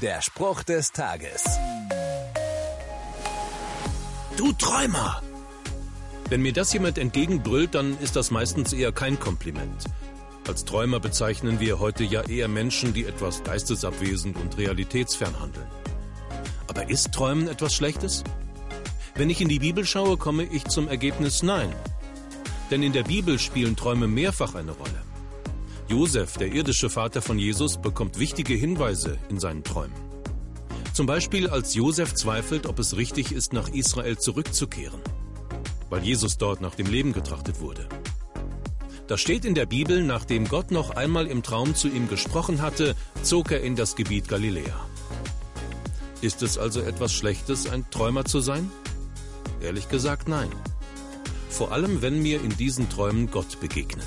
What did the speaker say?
Der Spruch des Tages. Du Träumer! Wenn mir das jemand entgegenbrüllt, dann ist das meistens eher kein Kompliment. Als Träumer bezeichnen wir heute ja eher Menschen, die etwas geistesabwesend und realitätsfern handeln. Aber ist Träumen etwas Schlechtes? Wenn ich in die Bibel schaue, komme ich zum Ergebnis Nein. Denn in der Bibel spielen Träume mehrfach eine Rolle. Josef, der irdische Vater von Jesus, bekommt wichtige Hinweise in seinen Träumen. Zum Beispiel, als Josef zweifelt, ob es richtig ist, nach Israel zurückzukehren, weil Jesus dort nach dem Leben getrachtet wurde. Das steht in der Bibel, nachdem Gott noch einmal im Traum zu ihm gesprochen hatte, zog er in das Gebiet Galiläa. Ist es also etwas Schlechtes, ein Träumer zu sein? Ehrlich gesagt nein. Vor allem, wenn mir in diesen Träumen Gott begegnet.